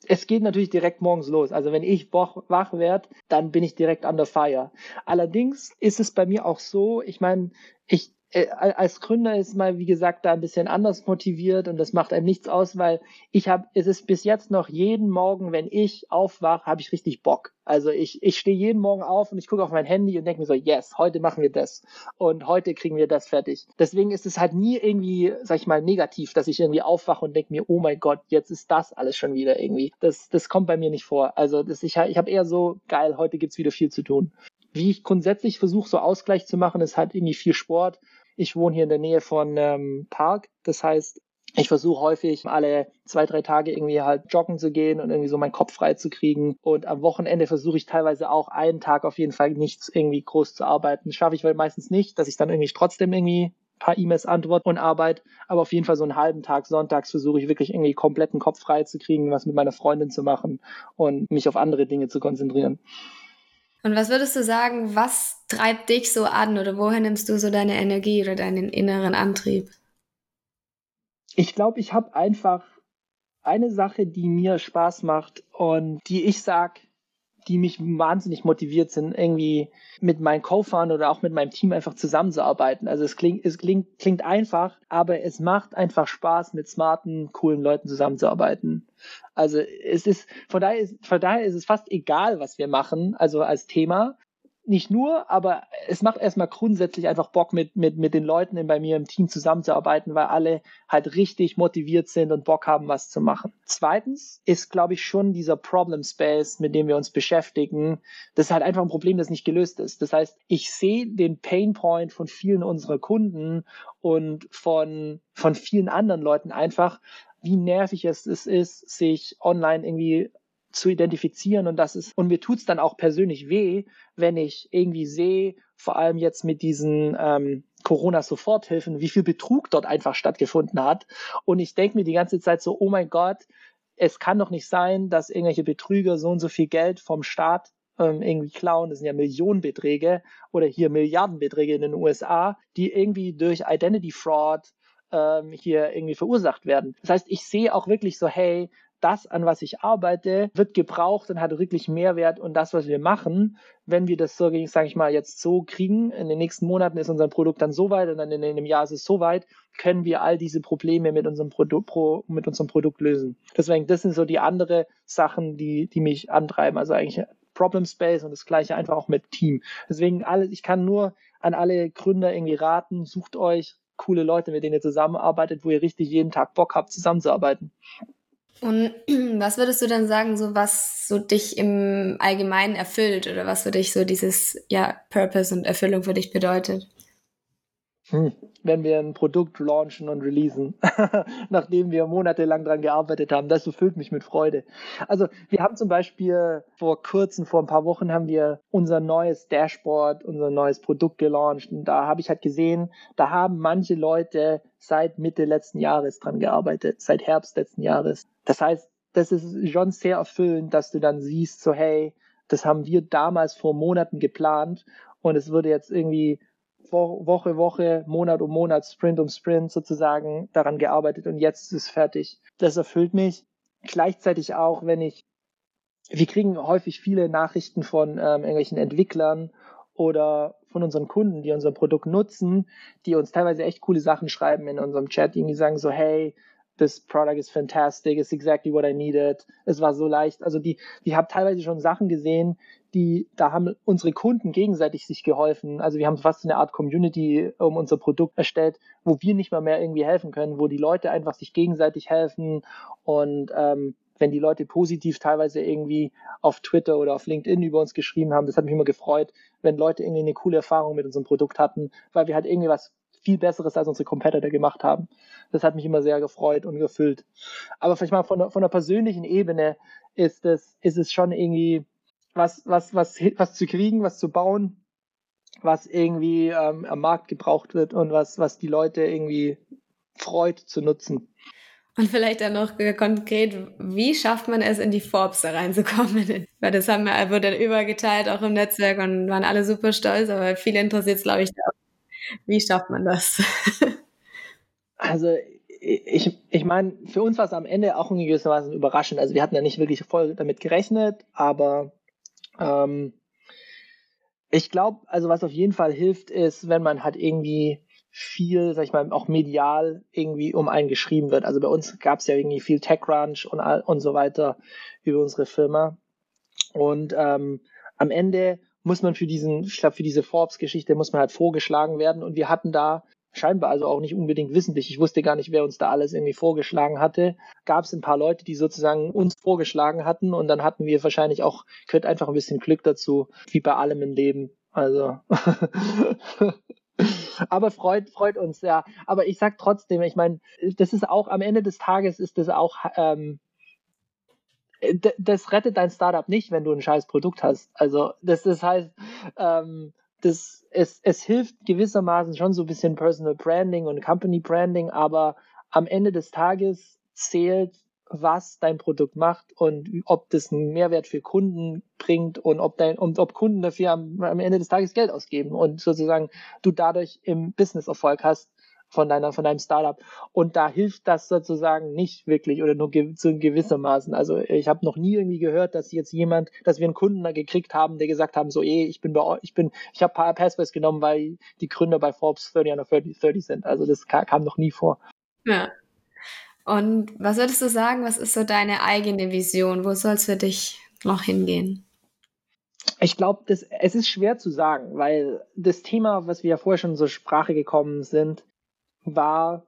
es geht natürlich direkt morgens los. Also wenn ich wach werde, dann bin ich direkt an der Feier. Allerdings ist es bei mir auch so, ich meine, ich als Gründer ist mal, wie gesagt, da ein bisschen anders motiviert und das macht einem nichts aus, weil ich habe, es ist bis jetzt noch jeden Morgen, wenn ich aufwache, habe ich richtig Bock. Also ich, ich stehe jeden Morgen auf und ich gucke auf mein Handy und denke mir so, yes, heute machen wir das und heute kriegen wir das fertig. Deswegen ist es halt nie irgendwie, sag ich mal, negativ, dass ich irgendwie aufwache und denke mir, oh mein Gott, jetzt ist das alles schon wieder irgendwie. Das, das kommt bei mir nicht vor. Also das, ich, ich habe eher so, geil, heute gibt's wieder viel zu tun. Wie ich grundsätzlich versuche, so Ausgleich zu machen, ist halt irgendwie viel Sport. Ich wohne hier in der Nähe von ähm, Park. Das heißt, ich versuche häufig alle zwei, drei Tage irgendwie halt joggen zu gehen und irgendwie so meinen Kopf frei zu kriegen. Und am Wochenende versuche ich teilweise auch einen Tag auf jeden Fall nichts irgendwie groß zu arbeiten. Schaffe ich halt meistens nicht, dass ich dann irgendwie trotzdem irgendwie paar E-Mails antworte und arbeite. Aber auf jeden Fall so einen halben Tag sonntags versuche ich wirklich irgendwie kompletten Kopf frei zu kriegen, was mit meiner Freundin zu machen und mich auf andere Dinge zu konzentrieren. Und was würdest du sagen, was treibt dich so an oder woher nimmst du so deine Energie oder deinen inneren Antrieb? Ich glaube, ich habe einfach eine Sache, die mir Spaß macht und die ich sag, die mich wahnsinnig motiviert sind, irgendwie mit meinen Co-Fahren oder auch mit meinem Team einfach zusammenzuarbeiten. Also es klingt, es klingt, klingt einfach, aber es macht einfach Spaß, mit smarten, coolen Leuten zusammenzuarbeiten. Also es ist, von daher ist, von daher ist es fast egal, was wir machen, also als Thema nicht nur, aber es macht erstmal grundsätzlich einfach Bock, mit, mit, mit den Leuten in, bei mir im Team zusammenzuarbeiten, weil alle halt richtig motiviert sind und Bock haben, was zu machen. Zweitens ist, glaube ich, schon dieser Problem Space, mit dem wir uns beschäftigen, das ist halt einfach ein Problem, das nicht gelöst ist. Das heißt, ich sehe den Pain Point von vielen unserer Kunden und von, von vielen anderen Leuten einfach, wie nervig es ist, sich online irgendwie zu identifizieren und das ist, und mir tut's dann auch persönlich weh, wenn ich irgendwie sehe, vor allem jetzt mit diesen ähm, Corona-Soforthilfen, wie viel Betrug dort einfach stattgefunden hat. Und ich denke mir die ganze Zeit so, oh mein Gott, es kann doch nicht sein, dass irgendwelche Betrüger so und so viel Geld vom Staat ähm, irgendwie klauen. Das sind ja Millionenbeträge oder hier Milliardenbeträge in den USA, die irgendwie durch Identity Fraud ähm, hier irgendwie verursacht werden. Das heißt, ich sehe auch wirklich so, hey, das, an was ich arbeite, wird gebraucht und hat wirklich Mehrwert und das, was wir machen, wenn wir das so, sage ich mal, jetzt so kriegen, in den nächsten Monaten ist unser Produkt dann so weit und dann in einem Jahr ist es so weit, können wir all diese Probleme mit unserem Produkt, pro, mit unserem Produkt lösen. Deswegen, das sind so die andere Sachen, die, die mich antreiben. Also eigentlich Problem Space und das gleiche einfach auch mit Team. Deswegen alle, ich kann nur an alle Gründer irgendwie raten, sucht euch coole Leute, mit denen ihr zusammenarbeitet, wo ihr richtig jeden Tag Bock habt, zusammenzuarbeiten. Und was würdest du dann sagen, so was so dich im Allgemeinen erfüllt oder was für dich so dieses ja Purpose und Erfüllung für dich bedeutet? Hm, wenn wir ein Produkt launchen und releasen, nachdem wir monatelang daran gearbeitet haben, das erfüllt mich mit Freude. Also wir haben zum Beispiel vor kurzem, vor ein paar Wochen, haben wir unser neues Dashboard, unser neues Produkt gelauncht und da habe ich halt gesehen, da haben manche Leute seit Mitte letzten Jahres dran gearbeitet, seit Herbst letzten Jahres. Das heißt, das ist schon sehr erfüllend, dass du dann siehst, so hey, das haben wir damals vor Monaten geplant und es wurde jetzt irgendwie Woche, Woche, Monat um Monat, Sprint um Sprint sozusagen daran gearbeitet und jetzt ist es fertig. Das erfüllt mich. Gleichzeitig auch, wenn ich, wir kriegen häufig viele Nachrichten von ähm, irgendwelchen Entwicklern oder von unseren Kunden, die unser Produkt nutzen, die uns teilweise echt coole Sachen schreiben in unserem Chat, die sagen so, hey, this product is fantastic, it's exactly what I needed, es war so leicht. Also die, die haben teilweise schon Sachen gesehen, die, da haben unsere Kunden gegenseitig sich geholfen. Also wir haben fast eine Art Community um unser Produkt erstellt, wo wir nicht mal mehr irgendwie helfen können, wo die Leute einfach sich gegenseitig helfen und ähm, wenn die Leute positiv teilweise irgendwie auf Twitter oder auf LinkedIn über uns geschrieben haben, das hat mich immer gefreut, wenn Leute irgendwie eine coole Erfahrung mit unserem Produkt hatten, weil wir halt irgendwie was viel Besseres als unsere Competitor gemacht haben. Das hat mich immer sehr gefreut und gefüllt. Aber vielleicht mal von, der, von der persönlichen Ebene ist es, ist es schon irgendwie was, was, was, was zu kriegen, was zu bauen, was irgendwie ähm, am Markt gebraucht wird und was, was die Leute irgendwie freut zu nutzen. Und vielleicht dann noch konkret, wie schafft man es, in die Forbes da reinzukommen? Weil das haben wir, wurde dann übergeteilt, auch im Netzwerk und waren alle super stolz, aber viele interessiert es, glaube ich, auch. Wie schafft man das? Also ich, ich meine, für uns war es am Ende auch in gewissermaßen überraschend. Also wir hatten ja nicht wirklich voll damit gerechnet, aber ähm, ich glaube, also was auf jeden Fall hilft, ist, wenn man halt irgendwie viel, sag ich mal, auch medial irgendwie um einen geschrieben wird. Also bei uns gab es ja irgendwie viel TechCrunch und, und so weiter über unsere Firma. Und ähm, am Ende muss man für diesen, ich glaube, für diese Forbes-Geschichte muss man halt vorgeschlagen werden. Und wir hatten da scheinbar also auch nicht unbedingt wissentlich. Ich wusste gar nicht, wer uns da alles irgendwie vorgeschlagen hatte. Gab es ein paar Leute, die sozusagen uns vorgeschlagen hatten und dann hatten wir wahrscheinlich auch, gehört einfach ein bisschen Glück dazu, wie bei allem im Leben. Also. Aber freut, freut uns, ja. Aber ich sag trotzdem, ich meine, das ist auch am Ende des Tages ist das auch, ähm, das rettet dein Startup nicht, wenn du ein scheiß Produkt hast. Also das, das heißt, ähm, das, es, es hilft gewissermaßen schon so ein bisschen Personal Branding und Company Branding, aber am Ende des Tages zählt, was dein Produkt macht und ob das einen Mehrwert für Kunden bringt und ob dein und ob Kunden dafür am, am Ende des Tages Geld ausgeben und sozusagen du dadurch im Business Erfolg hast von deiner, von deinem Startup. Und da hilft das sozusagen nicht wirklich oder nur ge zu gewissermaßen. Also ich habe noch nie irgendwie gehört, dass jetzt jemand, dass wir einen Kunden da gekriegt haben, der gesagt haben, so, eh, ich bin bei ich bin, ich habe Passpace genommen, weil die Gründer bei Forbes 30 under 30, 30 sind. Also das kam noch nie vor. Ja. Und was würdest du sagen, was ist so deine eigene Vision? Wo soll es für dich noch hingehen? Ich glaube, es ist schwer zu sagen, weil das Thema, was wir ja vorher schon zur Sprache gekommen sind, war,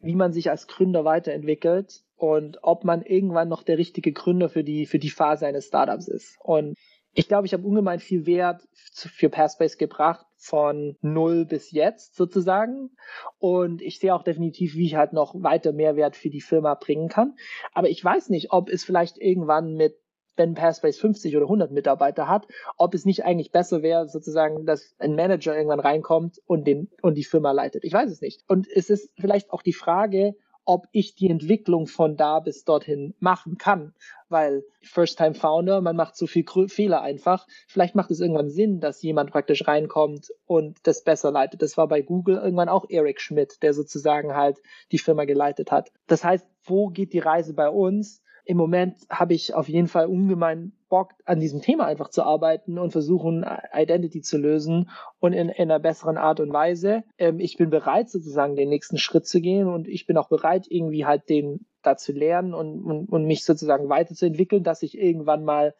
wie man sich als Gründer weiterentwickelt und ob man irgendwann noch der richtige Gründer für die, für die Phase eines Startups ist. Und ich glaube, ich habe ungemein viel Wert für Pairspace gebracht von null bis jetzt sozusagen. Und ich sehe auch definitiv, wie ich halt noch weiter Mehrwert für die Firma bringen kann. Aber ich weiß nicht, ob es vielleicht irgendwann mit wenn Passpace 50 oder 100 Mitarbeiter hat, ob es nicht eigentlich besser wäre, sozusagen, dass ein Manager irgendwann reinkommt und den und die Firma leitet. Ich weiß es nicht. Und es ist vielleicht auch die Frage, ob ich die Entwicklung von da bis dorthin machen kann. Weil First-Time-Founder, man macht so viel Fehler einfach. Vielleicht macht es irgendwann Sinn, dass jemand praktisch reinkommt und das besser leitet. Das war bei Google irgendwann auch Eric Schmidt, der sozusagen halt die Firma geleitet hat. Das heißt, wo geht die Reise bei uns? Im Moment habe ich auf jeden Fall ungemein Bock, an diesem Thema einfach zu arbeiten und versuchen, Identity zu lösen und in, in einer besseren Art und Weise. Ähm, ich bin bereit, sozusagen den nächsten Schritt zu gehen und ich bin auch bereit, irgendwie halt den da zu lernen und, und, und mich sozusagen weiterzuentwickeln, dass ich irgendwann mal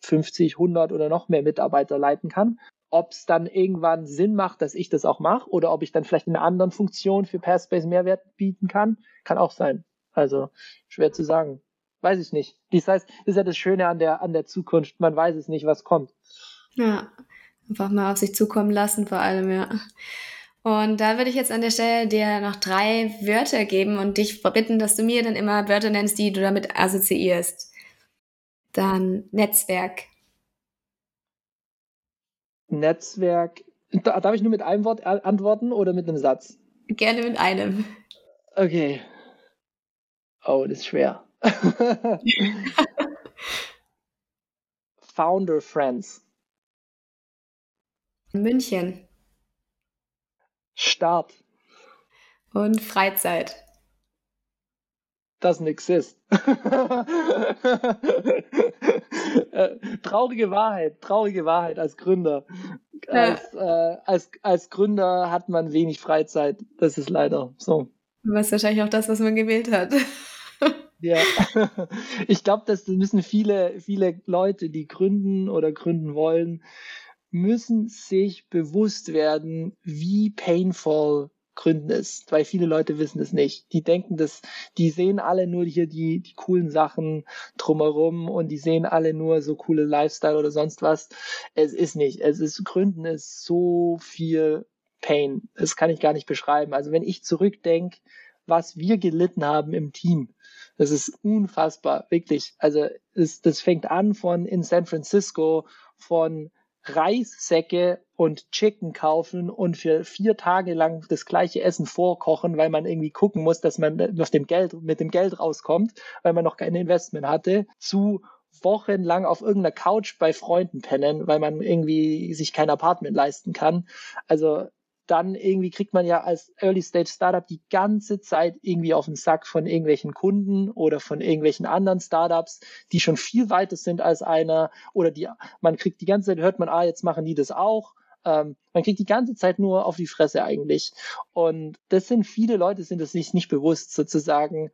50, 100 oder noch mehr Mitarbeiter leiten kann. Ob es dann irgendwann Sinn macht, dass ich das auch mache oder ob ich dann vielleicht in einer anderen Funktion für Passspace Mehrwert bieten kann, kann auch sein. Also schwer zu sagen weiß ich nicht. Das heißt, das ist ja das Schöne an der, an der Zukunft. Man weiß es nicht, was kommt. Ja, einfach mal auf sich zukommen lassen, vor allem, ja. Und da würde ich jetzt an der Stelle dir noch drei Wörter geben und dich bitten, dass du mir dann immer Wörter nennst, die du damit assoziierst. Dann Netzwerk. Netzwerk. Darf ich nur mit einem Wort antworten oder mit einem Satz? Gerne mit einem. Okay. Oh, das ist schwer. Founder Friends. München. Start. Und Freizeit. Doesn't exist. Äh, traurige Wahrheit, traurige Wahrheit als Gründer. Als, ja. äh, als, als Gründer hat man wenig Freizeit. Das ist leider so. Was wahrscheinlich auch das, was man gewählt hat. Ja, ich glaube, das müssen viele, viele Leute, die gründen oder gründen wollen, müssen sich bewusst werden, wie painful Gründen ist, weil viele Leute wissen es nicht. Die denken, dass die sehen alle nur hier die, die coolen Sachen drumherum und die sehen alle nur so coole Lifestyle oder sonst was. Es ist nicht. Es ist Gründen ist so viel Pain. Das kann ich gar nicht beschreiben. Also wenn ich zurückdenke, was wir gelitten haben im Team, das ist unfassbar, wirklich. Also das, das fängt an von in San Francisco von Reissäcke und Chicken kaufen und für vier Tage lang das gleiche Essen vorkochen, weil man irgendwie gucken muss, dass man aus dem Geld, mit dem Geld rauskommt, weil man noch kein Investment hatte, zu wochenlang auf irgendeiner Couch bei Freunden pennen, weil man irgendwie sich kein Apartment leisten kann. Also dann irgendwie kriegt man ja als Early Stage Startup die ganze Zeit irgendwie auf den Sack von irgendwelchen Kunden oder von irgendwelchen anderen Startups, die schon viel weiter sind als einer oder die, man kriegt die ganze Zeit, hört man, ah, jetzt machen die das auch. Ähm, man kriegt die ganze Zeit nur auf die Fresse eigentlich. Und das sind viele Leute, sind es sich nicht bewusst, sozusagen,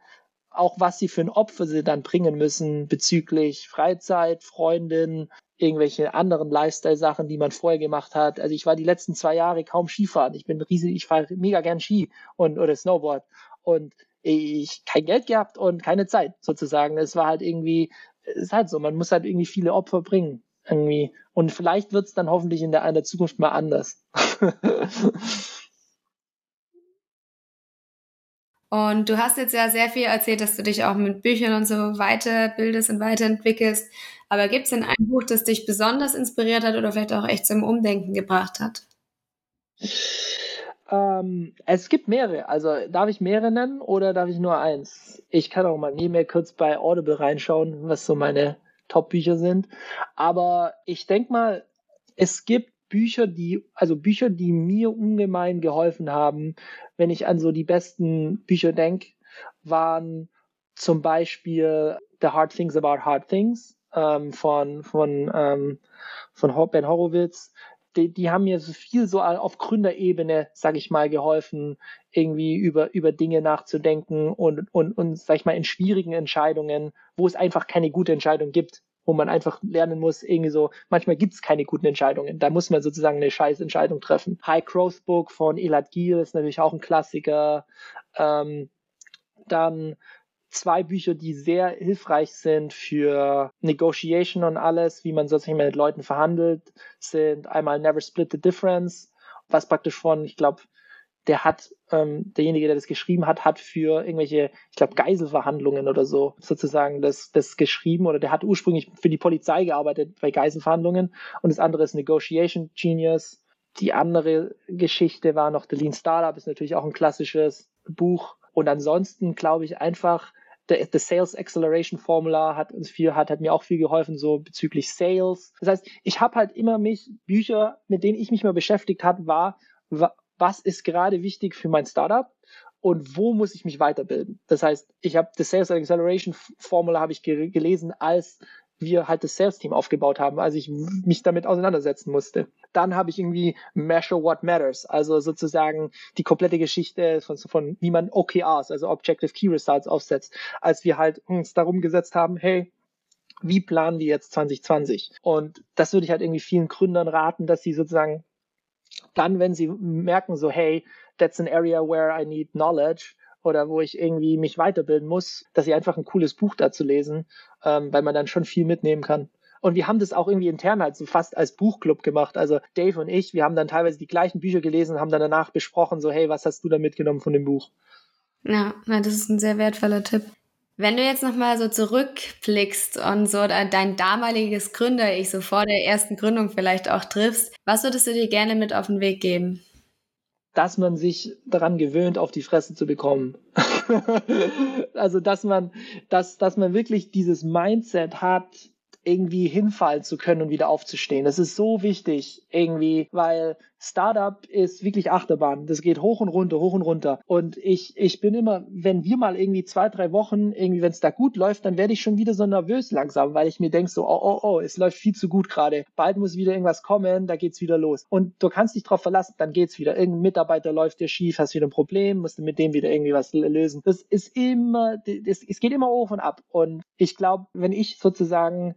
auch was sie für ein Opfer sie dann bringen müssen bezüglich Freizeit, Freundin, irgendwelche anderen Lifestyle-Sachen, die man vorher gemacht hat. Also ich war die letzten zwei Jahre kaum Skifahren. Ich bin riesig, ich fahre mega gern Ski und oder Snowboard und ich kein Geld gehabt und keine Zeit sozusagen. Es war halt irgendwie, es ist halt so, man muss halt irgendwie viele Opfer bringen irgendwie. Und vielleicht wird es dann hoffentlich in der, in der Zukunft mal anders. Und du hast jetzt ja sehr viel erzählt, dass du dich auch mit Büchern und so weiterbildest und weiterentwickelst. Aber gibt es denn ein Buch, das dich besonders inspiriert hat oder vielleicht auch echt zum Umdenken gebracht hat? Ähm, es gibt mehrere. Also darf ich mehrere nennen oder darf ich nur eins? Ich kann auch mal nebenher kurz bei Audible reinschauen, was so meine Top-Bücher sind. Aber ich denke mal, es gibt Bücher, die, also Bücher, die mir ungemein geholfen haben, wenn ich an so die besten Bücher denke, waren zum Beispiel The Hard Things About Hard Things ähm, von, von, ähm, von Ben Horowitz. Die, die haben mir so viel so auf Gründerebene, sag ich mal, geholfen, irgendwie über, über Dinge nachzudenken und, und, und, sag ich mal, in schwierigen Entscheidungen, wo es einfach keine gute Entscheidung gibt, wo man einfach lernen muss, irgendwie so, manchmal gibt es keine guten Entscheidungen. Da muss man sozusagen eine scheiß Entscheidung treffen. High Growth Book von Elad Giel ist natürlich auch ein Klassiker. Ähm, dann zwei Bücher, die sehr hilfreich sind für Negotiation und alles, wie man sozusagen mit Leuten verhandelt, sind einmal Never Split the Difference, was praktisch von, ich glaube, der hat, ähm, derjenige, der das geschrieben hat, hat für irgendwelche, ich glaube, Geiselverhandlungen oder so sozusagen das, das geschrieben oder der hat ursprünglich für die Polizei gearbeitet bei Geiselverhandlungen und das andere ist Negotiation Genius. Die andere Geschichte war noch The Lean Startup, ist natürlich auch ein klassisches Buch. Und ansonsten glaube ich einfach, The, the Sales Acceleration Formula hat uns viel, hat, hat mir auch viel geholfen, so bezüglich Sales. Das heißt, ich habe halt immer mich, Bücher, mit denen ich mich mal beschäftigt habe, war, was ist gerade wichtig für mein Startup und wo muss ich mich weiterbilden. Das heißt, ich habe das Sales Acceleration Formula habe ich gelesen, als wir halt das Sales Team aufgebaut haben, als ich mich damit auseinandersetzen musste. Dann habe ich irgendwie Measure What Matters, also sozusagen die komplette Geschichte von, von wie man OKRs, also Objective Key Results aufsetzt, als wir halt uns darum gesetzt haben, hey, wie planen wir jetzt 2020? Und das würde ich halt irgendwie vielen Gründern raten, dass sie sozusagen dann, wenn sie merken, so, hey, that's an area where I need knowledge oder wo ich irgendwie mich weiterbilden muss, dass sie einfach ein cooles Buch dazu lesen, ähm, weil man dann schon viel mitnehmen kann. Und wir haben das auch irgendwie intern halt so fast als Buchclub gemacht. Also Dave und ich, wir haben dann teilweise die gleichen Bücher gelesen, haben dann danach besprochen, so, hey, was hast du da mitgenommen von dem Buch? Ja, das ist ein sehr wertvoller Tipp. Wenn du jetzt nochmal so zurückblickst und so dein damaliges Gründer-Ich so vor der ersten Gründung vielleicht auch triffst, was würdest du dir gerne mit auf den Weg geben? Dass man sich daran gewöhnt, auf die Fresse zu bekommen. also, dass man, dass, dass man wirklich dieses Mindset hat, irgendwie hinfallen zu können und wieder aufzustehen. Das ist so wichtig irgendwie, weil Startup ist wirklich Achterbahn. Das geht hoch und runter, hoch und runter. Und ich, ich bin immer, wenn wir mal irgendwie zwei, drei Wochen, irgendwie, wenn es da gut läuft, dann werde ich schon wieder so nervös langsam, weil ich mir denke so, oh, oh, oh, es läuft viel zu gut gerade. Bald muss wieder irgendwas kommen, da geht's wieder los. Und du kannst dich drauf verlassen, dann geht's wieder. Irgendein Mitarbeiter läuft dir schief, hast wieder ein Problem, musst du mit dem wieder irgendwie was lösen. Das ist immer, das, es geht immer hoch und ab. Und ich glaube, wenn ich sozusagen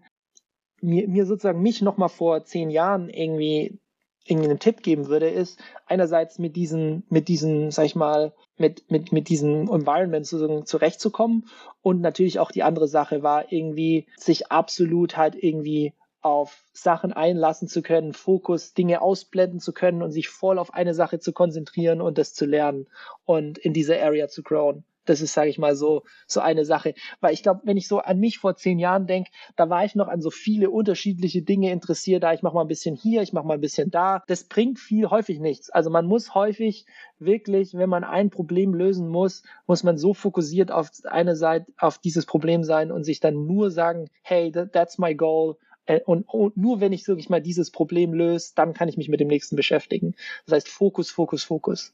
mir, mir sozusagen mich nochmal vor zehn Jahren irgendwie irgendwie einen Tipp geben würde, ist einerseits mit diesen, mit diesen, sag ich mal, mit, mit, mit diesem Environment sozusagen zurechtzukommen und natürlich auch die andere Sache war irgendwie sich absolut halt irgendwie auf Sachen einlassen zu können, Fokus, Dinge ausblenden zu können und sich voll auf eine Sache zu konzentrieren und das zu lernen und in dieser Area zu growen. Das ist, sage ich mal, so, so eine Sache. Weil ich glaube, wenn ich so an mich vor zehn Jahren denke, da war ich noch an so viele unterschiedliche Dinge interessiert. Da ich mache mal ein bisschen hier, ich mache mal ein bisschen da. Das bringt viel häufig nichts. Also man muss häufig wirklich, wenn man ein Problem lösen muss, muss man so fokussiert auf eine Seite, auf dieses Problem sein und sich dann nur sagen, hey, that's my goal Äh, und, und nur wenn ich wirklich mal dieses Problem löse, dann kann ich mich mit dem nächsten beschäftigen. Das heißt Fokus, Fokus, Fokus.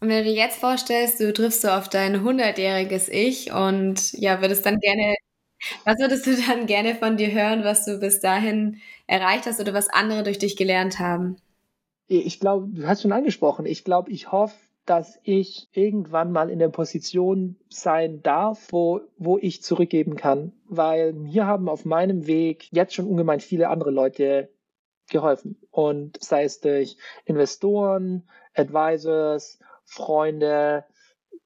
Und wenn du dir jetzt vorstellst, du triffst so auf dein hundertjähriges Ich und ja, würdest dann gerne, was würdest du dann gerne von dir hören, was du bis dahin erreicht hast oder was andere durch dich gelernt haben? Ich glaube, du hast schon angesprochen, ich glaube, ich hoffe, dass ich irgendwann mal in der Position sein darf, wo, wo ich zurückgeben kann. Weil mir haben auf meinem Weg jetzt schon ungemein viele andere Leute geholfen. Und sei es durch Investoren, Advisors, Freunde,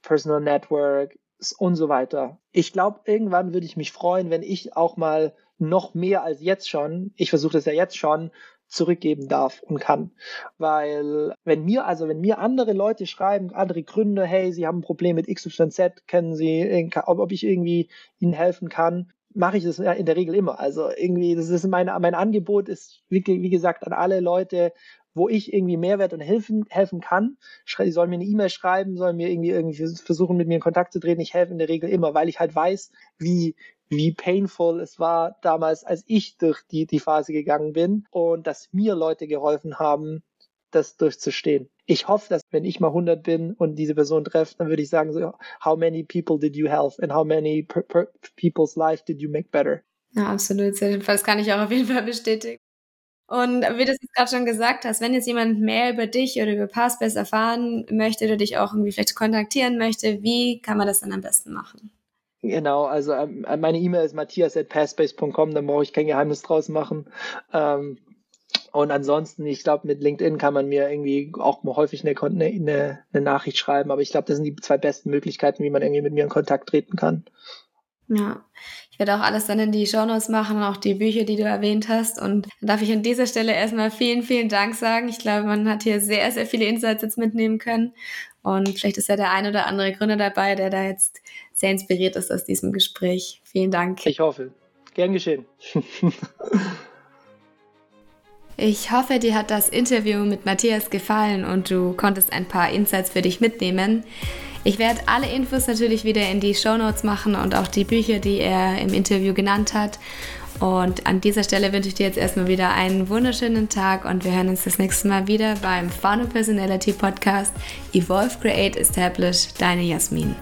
Personal Network und so weiter. Ich glaube, irgendwann würde ich mich freuen, wenn ich auch mal noch mehr als jetzt schon, ich versuche das ja jetzt schon, zurückgeben darf und kann. Weil wenn mir, also wenn mir andere Leute schreiben, andere Gründe, hey, sie haben ein Problem mit XYZ, kennen sie, ob, ob ich irgendwie ihnen helfen kann, mache ich das in der Regel immer. Also irgendwie, das ist mein, mein Angebot ist, wie, wie gesagt, an alle Leute, wo ich irgendwie Mehrwert und helfen, helfen kann. Sie sollen mir eine E-Mail schreiben, sollen mir irgendwie, irgendwie versuchen, mit mir in Kontakt zu treten. Ich helfe in der Regel immer, weil ich halt weiß, wie, wie painful es war damals, als ich durch die, die Phase gegangen bin und dass mir Leute geholfen haben, das durchzustehen. Ich hoffe, dass wenn ich mal 100 bin und diese Person treffe, dann würde ich sagen, so, how many people did you help and how many people's life did you make better? Ja, absolut. Das kann ich auch auf jeden Fall bestätigen. Und wie du es gerade schon gesagt hast, wenn jetzt jemand mehr über dich oder über Passbase erfahren möchte oder dich auch irgendwie vielleicht kontaktieren möchte, wie kann man das dann am besten machen? Genau, also ähm, meine E-Mail ist matthias.passbase.com, da brauche ich kein Geheimnis draus machen. Ähm, und ansonsten, ich glaube, mit LinkedIn kann man mir irgendwie auch mal häufig eine, eine, eine Nachricht schreiben, aber ich glaube, das sind die zwei besten Möglichkeiten, wie man irgendwie mit mir in Kontakt treten kann. Ja, ich werde auch alles dann in die Shownotes machen und auch die Bücher, die du erwähnt hast. Und dann darf ich an dieser Stelle erstmal vielen, vielen Dank sagen. Ich glaube, man hat hier sehr, sehr viele Insights jetzt mitnehmen können. Und vielleicht ist ja der ein oder andere Gründer dabei, der da jetzt sehr inspiriert ist aus diesem Gespräch. Vielen Dank. Ich hoffe. Gern geschehen. Ich hoffe, dir hat das Interview mit Matthias gefallen und du konntest ein paar Insights für dich mitnehmen. Ich werde alle Infos natürlich wieder in die Show Notes machen und auch die Bücher, die er im Interview genannt hat. Und an dieser Stelle wünsche ich dir jetzt erstmal wieder einen wunderschönen Tag und wir hören uns das nächste Mal wieder beim Founder Personality Podcast Evolve, Create, Establish, deine Jasmin.